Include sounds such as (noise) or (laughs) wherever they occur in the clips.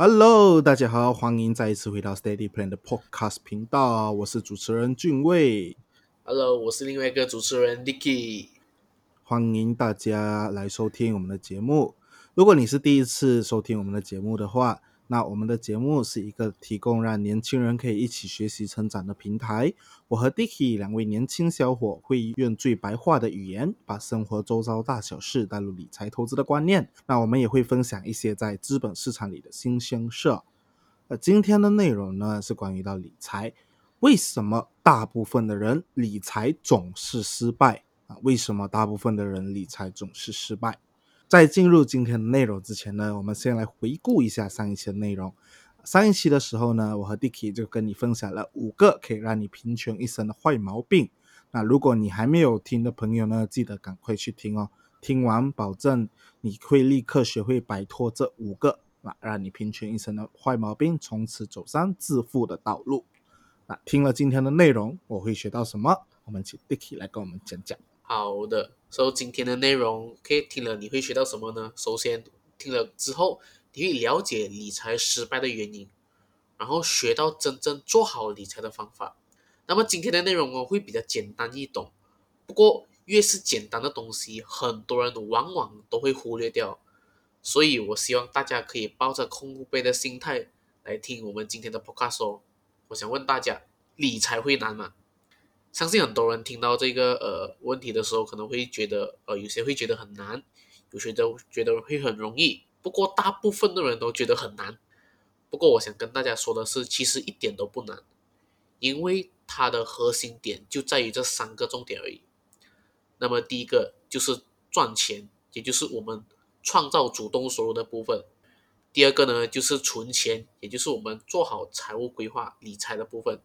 Hello，大家好，欢迎再一次回到 Steady Plan 的 Podcast 频道，我是主持人俊卫，Hello，我是另外一个主持人 Dicky。欢迎大家来收听我们的节目。如果你是第一次收听我们的节目的话，那我们的节目是一个提供让年轻人可以一起学习成长的平台。我和 Dicky 两位年轻小伙会用最白话的语言，把生活周遭大小事带入理财投资的观念。那我们也会分享一些在资本市场里的新鲜事。呃，今天的内容呢是关于到理财，为什么大部分的人理财总是失败啊？为什么大部分的人理财总是失败？在进入今天的内容之前呢，我们先来回顾一下上一期的内容。上一期的时候呢，我和 Dicky 就跟你分享了五个可以让你贫穷一生的坏毛病。那如果你还没有听的朋友呢，记得赶快去听哦。听完，保证你会立刻学会摆脱这五个啊，让你贫穷一生的坏毛病，从此走上致富的道路。那听了今天的内容，我会学到什么？我们请 Dicky 来跟我们讲讲。好的，所、以今天的内容可以听了你会学到什么呢？首先听了之后，你会了解理财失败的原因，然后学到真正做好理财的方法。那么今天的内容哦会比较简单易懂，不过越是简单的东西，很多人往往都会忽略掉。所以我希望大家可以抱着空杯的心态来听我们今天的 podcast。我想问大家，理财会难吗？相信很多人听到这个呃问题的时候，可能会觉得呃有些会觉得很难，有些都觉得会很容易。不过大部分的人都觉得很难。不过我想跟大家说的是，其实一点都不难，因为它的核心点就在于这三个重点而已。那么第一个就是赚钱，也就是我们创造主动收入的部分。第二个呢，就是存钱，也就是我们做好财务规划、理财的部分。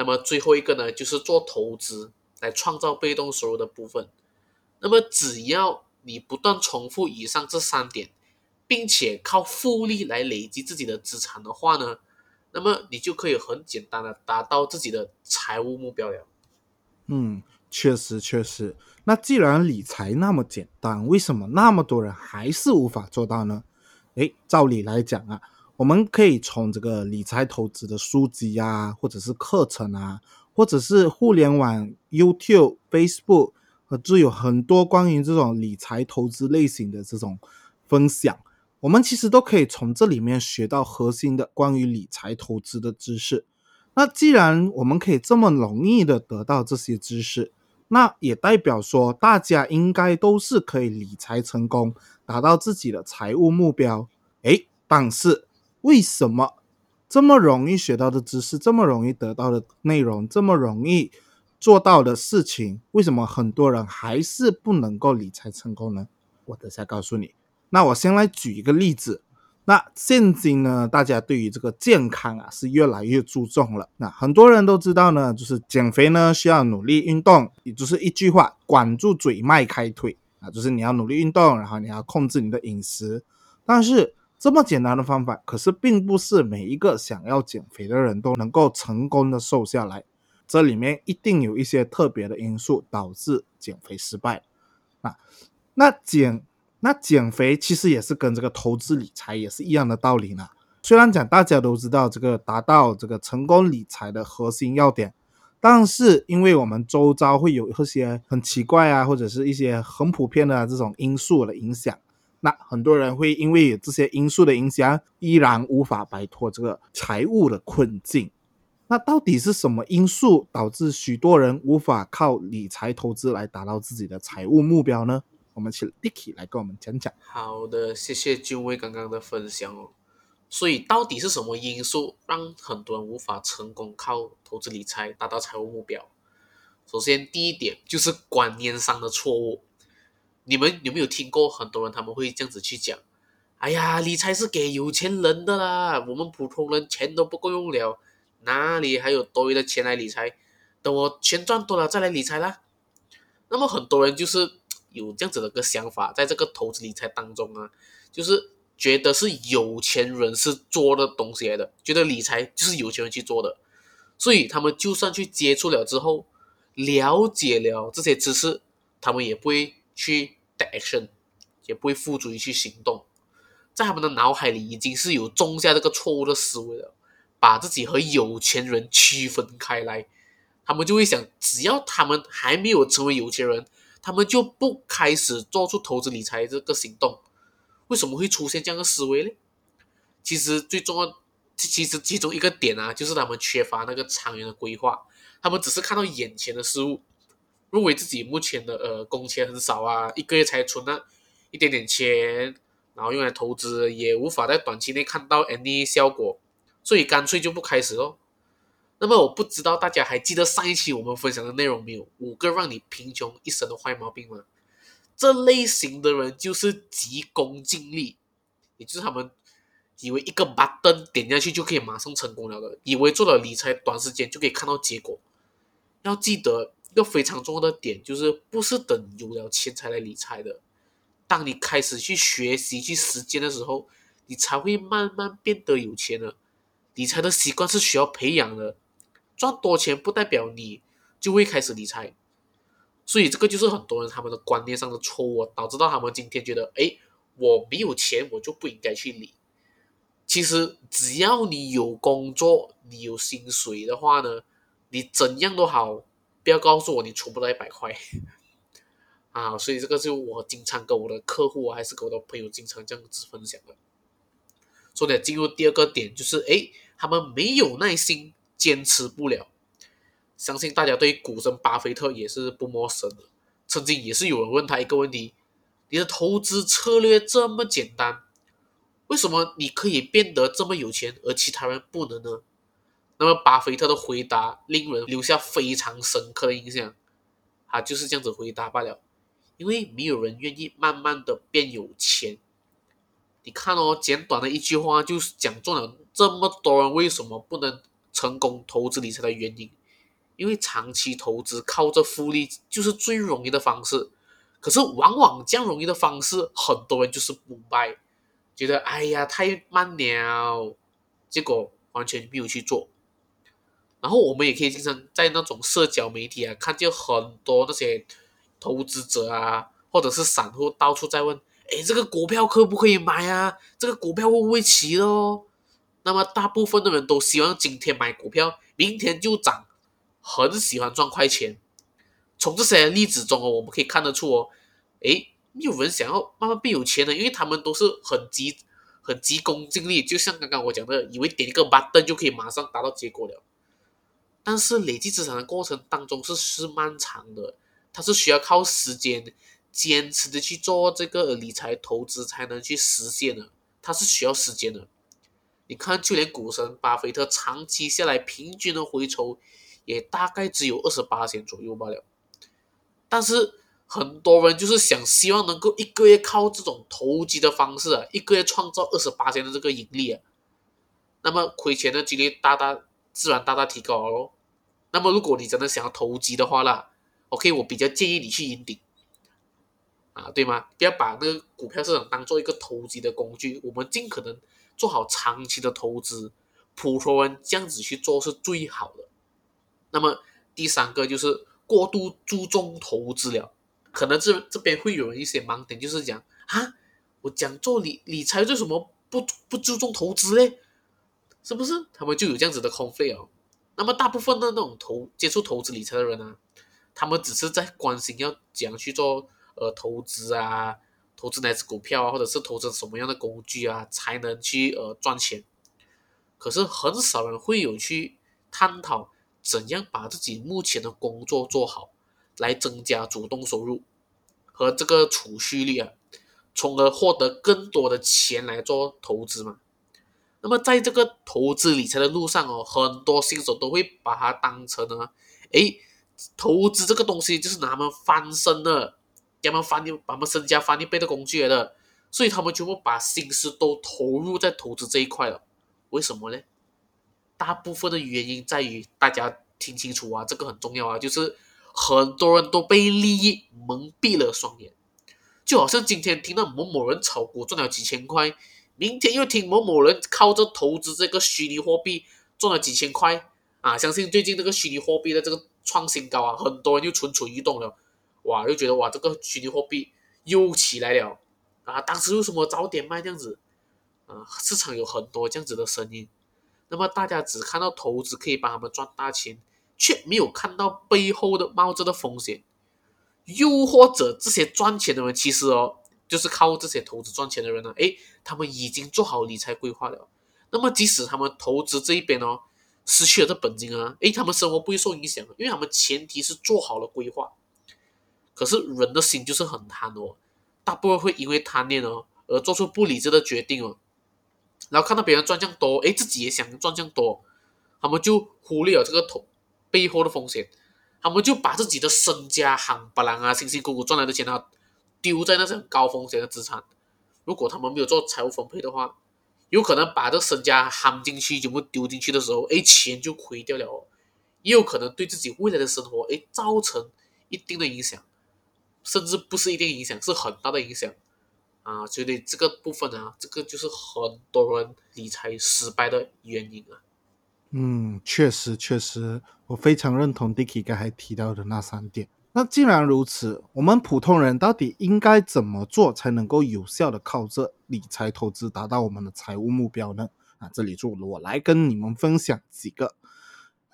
那么最后一个呢，就是做投资来创造被动收入的部分。那么只要你不断重复以上这三点，并且靠复利来累积自己的资产的话呢，那么你就可以很简单的达到自己的财务目标了。嗯，确实确实。那既然理财那么简单，为什么那么多人还是无法做到呢？诶，照理来讲啊，我们可以从这个理财投资的书籍啊，或者是课程啊，或者是互联网 YouTube、Facebook，呃，就有很多关于这种理财投资类型的这种分享。我们其实都可以从这里面学到核心的关于理财投资的知识。那既然我们可以这么容易的得到这些知识，那也代表说大家应该都是可以理财成功，达到自己的财务目标。诶，但是为什么这么容易学到的知识，这么容易得到的内容，这么容易做到的事情，为什么很多人还是不能够理财成功呢？我等下告诉你。那我先来举一个例子。那现今呢，大家对于这个健康啊是越来越注重了。那很多人都知道呢，就是减肥呢需要努力运动，也就是一句话，管住嘴，迈开腿啊，就是你要努力运动，然后你要控制你的饮食。但是这么简单的方法，可是并不是每一个想要减肥的人都能够成功的瘦下来。这里面一定有一些特别的因素导致减肥失败。啊，那减。那减肥其实也是跟这个投资理财也是一样的道理呢。虽然讲大家都知道这个达到这个成功理财的核心要点，但是因为我们周遭会有一些很奇怪啊，或者是一些很普遍的这种因素的影响，那很多人会因为有这些因素的影响，依然无法摆脱这个财务的困境。那到底是什么因素导致许多人无法靠理财投资来达到自己的财务目标呢？我们请 Dicky 来跟我们讲讲。好的，谢谢君威刚刚的分享哦。所以到底是什么因素让很多人无法成功靠投资理财达到财务目标？首先，第一点就是观念上的错误。你们有没有听过很多人他们会这样子去讲？哎呀，理财是给有钱人的啦，我们普通人钱都不够用了，哪里还有多余的钱来理财？等我钱赚多了再来理财啦。那么很多人就是。有这样子的一个想法，在这个投资理财当中啊，就是觉得是有钱人是做的东西来的，觉得理财就是有钱人去做的，所以他们就算去接触了之后，了解了这些知识，他们也不会去 take action，也不会付诸于去行动。在他们的脑海里已经是有种下这个错误的思维了，把自己和有钱人区分开来。他们就会想，只要他们还没有成为有钱人，他们就不开始做出投资理财这个行动。为什么会出现这样的思维呢？其实最重要，其实其中一个点啊，就是他们缺乏那个长远的规划。他们只是看到眼前的事物，认为自己目前的呃工钱很少啊，一个月才存那一点点钱，然后用来投资，也无法在短期内看到 any 效果，所以干脆就不开始喽。那么我不知道大家还记得上一期我们分享的内容没有？五个让你贫穷一生的坏毛病吗？这类型的人就是急功近利，也就是他们。以为一个 button 点下去就可以马上成功了的，以为做了理财短时间就可以看到结果。要记得一个非常重要的点，就是不是等有了钱才来理财的。当你开始去学习、去实践的时候，你才会慢慢变得有钱的。理财的习惯是需要培养的，赚多钱不代表你就会开始理财。所以这个就是很多人他们的观念上的错误，导致到他们今天觉得，哎，我没有钱，我就不应该去理。其实只要你有工作，你有薪水的话呢，你怎样都好，不要告诉我你存不到一百块 (laughs) 啊！所以这个是我经常跟我的客户还是跟我的朋友经常这样子分享的。说的进入第二个点，就是哎，他们没有耐心，坚持不了。相信大家对股神巴菲特也是不陌生的，曾经也是有人问他一个问题：你的投资策略这么简单？为什么你可以变得这么有钱，而其他人不能呢？那么巴菲特的回答令人留下非常深刻的印象，他就是这样子回答罢了。因为没有人愿意慢慢的变有钱。你看哦，简短的一句话就是讲中了这么多人为什么不能成功投资理财的原因。因为长期投资靠着复利就是最容易的方式，可是往往这样容易的方式，很多人就是不卖。觉得哎呀太慢了，结果完全没有去做。然后我们也可以经常在那种社交媒体啊，看见很多那些投资者啊，或者是散户到处在问：哎，这个股票可不可以买啊？这个股票会不会起哦？那么大部分的人都希望今天买股票，明天就涨，很喜欢赚快钱。从这些例子中哦，我们可以看得出哦，哎。没有人想要慢慢变有钱的，因为他们都是很急、很急功近利，就像刚刚我讲的，以为点一个 button 就可以马上达到结果了。但是累积资产的过程当中是是漫长的，它是需要靠时间坚持的去做这个理财投资才能去实现的，它是需要时间的。你看，就连股神巴菲特长期下来平均的回酬也大概只有二十八千左右罢了，但是。很多人就是想希望能够一个月靠这种投机的方式啊，一个月创造二十八千的这个盈利啊，那么亏钱的几率大大自然大大提高喽。那么如果你真的想要投机的话啦，OK，我比较建议你去银顶啊，对吗？不要把那个股票市场当做一个投机的工具，我们尽可能做好长期的投资，普通人这样子去做是最好的。那么第三个就是过度注重投资了。可能这这边会有一些盲点，就是讲啊，我讲做理理财为什么不不注重投资嘞？是不是？他们就有这样子的 conflict 哦。那么大部分的那种投接触投资理财的人呢，他们只是在关心要怎样去做呃投资啊，投资哪只股票啊，或者是投资什么样的工具啊，才能去呃赚钱。可是很少人会有去探讨怎样把自己目前的工作做好。来增加主动收入和这个储蓄率啊，从而获得更多的钱来做投资嘛。那么在这个投资理财的路上哦，很多新手都会把它当成呢，哎，投资这个东西就是拿他们翻身的，给他们翻一把他们身家翻一倍的工具来的，所以他们全部把心思都投入在投资这一块了。为什么呢？大部分的原因在于大家听清楚啊，这个很重要啊，就是。很多人都被利益蒙蔽了双眼，就好像今天听到某某人炒股赚了几千块，明天又听某某人靠着投资这个虚拟货币赚了几千块啊！相信最近这个虚拟货币的这个创新高啊，很多人又蠢蠢欲动了，哇，又觉得哇，这个虚拟货币又起来了啊！当时为什么早点卖这样子？啊，市场有很多这样子的声音，那么大家只看到投资可以帮他们赚大钱，却没有看到背后的冒着的风险，又或者这些赚钱的人其实哦，就是靠这些投资赚钱的人呢，诶，他们已经做好理财规划了，那么即使他们投资这一边哦。失去了这本金啊，诶，他们生活不会受影响，因为他们前提是做好了规划。可是人的心就是很贪哦，大部分会因为贪念哦而做出不理智的决定哦。然后看到别人赚这样多，诶，自己也想赚这样多，他们就忽略了这个投背后的风险，他们就把自己的身家、行不郎啊、辛辛苦苦赚来的钱啊，丢在那些高风险的资产。如果他们没有做财务分配的话，有可能把这身家夯进去，全部丢进去的时候，哎，钱就亏掉了哦。也有可能对自己未来的生活，哎，造成一定的影响，甚至不是一定影响，是很大的影响啊。所以这个部分啊，这个就是很多人理财失败的原因啊。嗯，确实确实，我非常认同 Dicky 刚才提到的那三点。那既然如此，我们普通人到底应该怎么做才能够有效的靠这理财投资达到我们的财务目标呢？啊，这里就我来跟你们分享几个。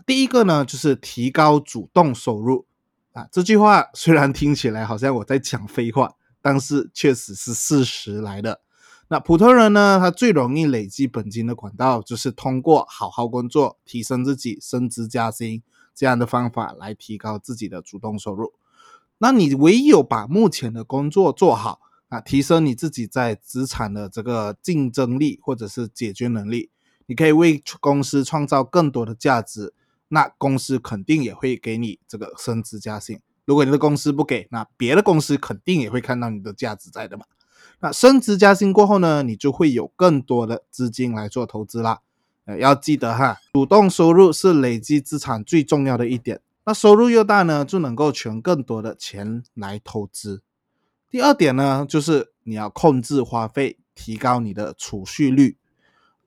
第一个呢，就是提高主动收入。啊，这句话虽然听起来好像我在讲废话，但是确实是事实来的。那普通人呢，他最容易累积本金的管道，就是通过好好工作，提升自己，升职加薪。这样的方法来提高自己的主动收入，那你唯有把目前的工作做好啊，提升你自己在资产的这个竞争力或者是解决能力，你可以为公司创造更多的价值，那公司肯定也会给你这个升职加薪。如果你的公司不给，那别的公司肯定也会看到你的价值在的嘛。那升职加薪过后呢，你就会有更多的资金来做投资啦。呃，要记得哈，主动收入是累积资产最重要的一点。那收入越大呢，就能够存更多的钱来投资。第二点呢，就是你要控制花费，提高你的储蓄率。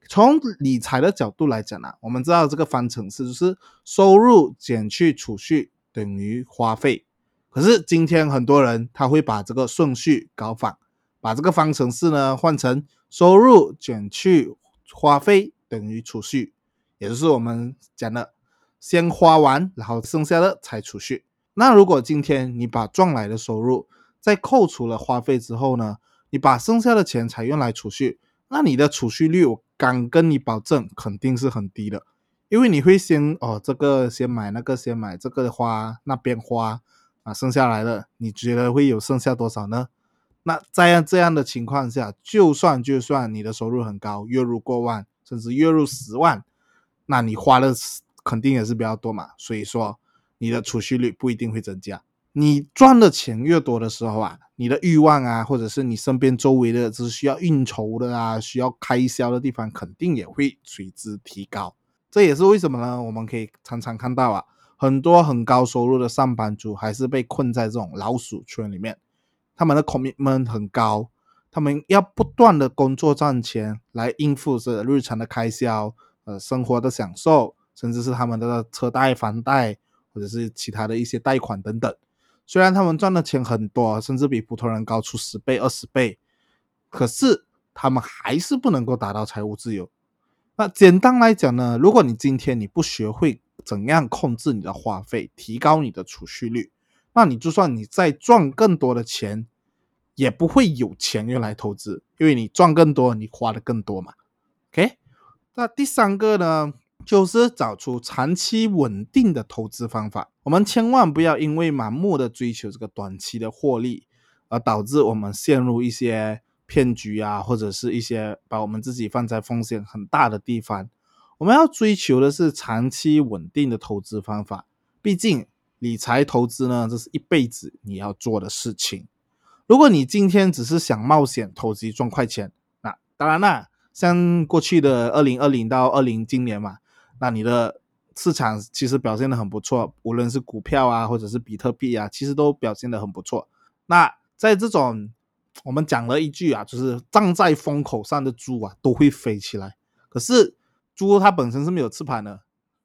从理财的角度来讲呢，我们知道这个方程式就是收入减去储蓄等于花费。可是今天很多人他会把这个顺序搞反，把这个方程式呢换成收入减去花费。等于储蓄，也就是我们讲的，先花完，然后剩下的才储蓄。那如果今天你把赚来的收入在扣除了花费之后呢，你把剩下的钱才用来储蓄，那你的储蓄率，我敢跟你保证，肯定是很低的，因为你会先哦，这个先买，那个先买，这个花那边花啊，剩下来的，你觉得会有剩下多少呢？那在这样的情况下，就算就算你的收入很高，月入过万。甚至月入十万，那你花的肯定也是比较多嘛。所以说，你的储蓄率不一定会增加。你赚的钱越多的时候啊，你的欲望啊，或者是你身边周围的，只需要应酬的啊，需要开销的地方，肯定也会随之提高。这也是为什么呢？我们可以常常看到啊，很多很高收入的上班族还是被困在这种老鼠圈里面，他们的 commitment 很高。他们要不断的工作赚钱来应付着日常的开销，呃，生活的享受，甚至是他们的车贷、房贷，或者是其他的一些贷款等等。虽然他们赚的钱很多，甚至比普通人高出十倍、二十倍，可是他们还是不能够达到财务自由。那简单来讲呢，如果你今天你不学会怎样控制你的花费，提高你的储蓄率，那你就算你再赚更多的钱。也不会有钱用来投资，因为你赚更多，你花的更多嘛。OK，那第三个呢，就是找出长期稳定的投资方法。我们千万不要因为盲目的追求这个短期的获利，而导致我们陷入一些骗局啊，或者是一些把我们自己放在风险很大的地方。我们要追求的是长期稳定的投资方法。毕竟理财投资呢，这是一辈子你要做的事情。如果你今天只是想冒险投机赚快钱，那当然啦，像过去的二零二零到二零今年嘛，那你的市场其实表现的很不错，无论是股票啊，或者是比特币啊，其实都表现的很不错。那在这种我们讲了一句啊，就是站在风口上的猪啊都会飞起来。可是猪它本身是没有翅膀的，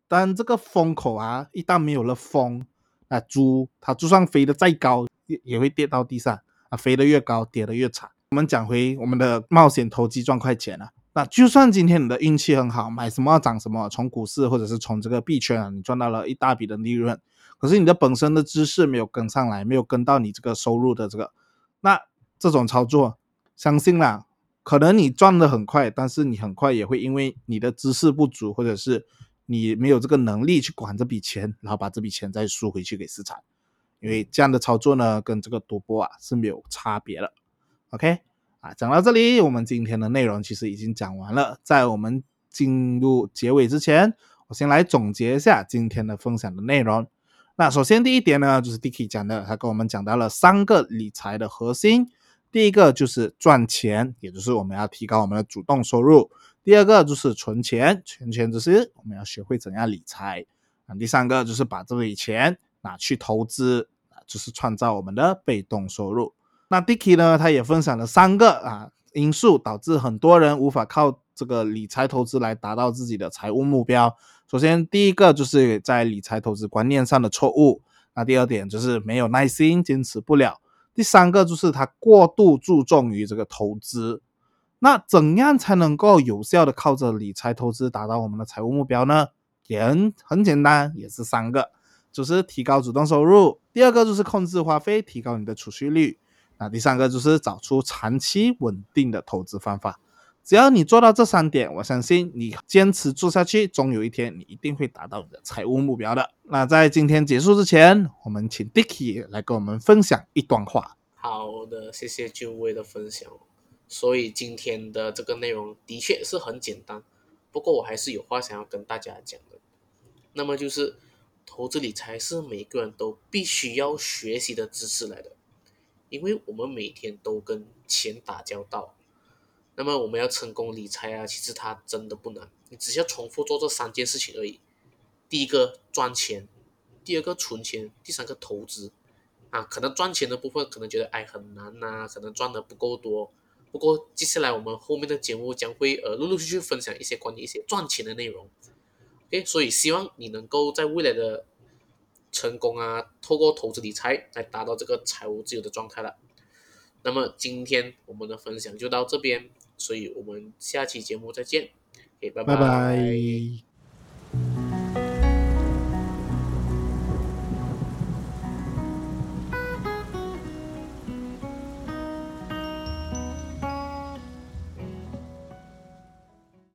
当这个风口啊一旦没有了风，那猪它就算飞得再高，也也会跌到地上。啊，飞得越高，跌得越惨。我们讲回我们的冒险投机赚快钱啊，那就算今天你的运气很好，买什么涨什么，从股市或者是从这个币圈啊，你赚到了一大笔的利润，可是你的本身的知识没有跟上来，没有跟到你这个收入的这个，那这种操作，相信啦，可能你赚的很快，但是你很快也会因为你的知识不足，或者是你没有这个能力去管这笔钱，然后把这笔钱再输回去给市场，因为这样的操作呢，跟这个赌博啊是没有差别的。OK。啊，讲到这里，我们今天的内容其实已经讲完了。在我们进入结尾之前，我先来总结一下今天的分享的内容。那首先第一点呢，就是 Dicky 讲的，他跟我们讲到了三个理财的核心。第一个就是赚钱，也就是我们要提高我们的主动收入；第二个就是存钱，存钱就是我们要学会怎样理财；啊，第三个就是把这笔钱拿去投资，就是创造我们的被动收入。那 Dicky 呢？他也分享了三个啊因素，导致很多人无法靠这个理财投资来达到自己的财务目标。首先，第一个就是在理财投资观念上的错误。那第二点就是没有耐心，坚持不了。第三个就是他过度注重于这个投资。那怎样才能够有效的靠着理财投资达到我们的财务目标呢？也很很简单，也是三个，就是提高主动收入。第二个就是控制花费，提高你的储蓄率。那第三个就是找出长期稳定的投资方法，只要你做到这三点，我相信你坚持做下去，终有一天你一定会达到你的财务目标的。那在今天结束之前，我们请 Dicky 来跟我们分享一段话。好的，谢谢俊威的分享。所以今天的这个内容的确是很简单，不过我还是有话想要跟大家讲的。那么就是投资理财是每个人都必须要学习的知识来的。因为我们每天都跟钱打交道，那么我们要成功理财啊，其实它真的不难，你只需要重复做这三件事情而已。第一个赚钱，第二个存钱，第三个投资。啊，可能赚钱的部分可能觉得哎很难呐，可能赚的不够多。不过接下来我们后面的节目将会呃陆陆续续分享一些关于一些赚钱的内容。所以希望你能够在未来的。成功啊！透过投资理财来达到这个财务自由的状态了。那么今天我们的分享就到这边，所以我们下期节目再见。OK，拜拜拜。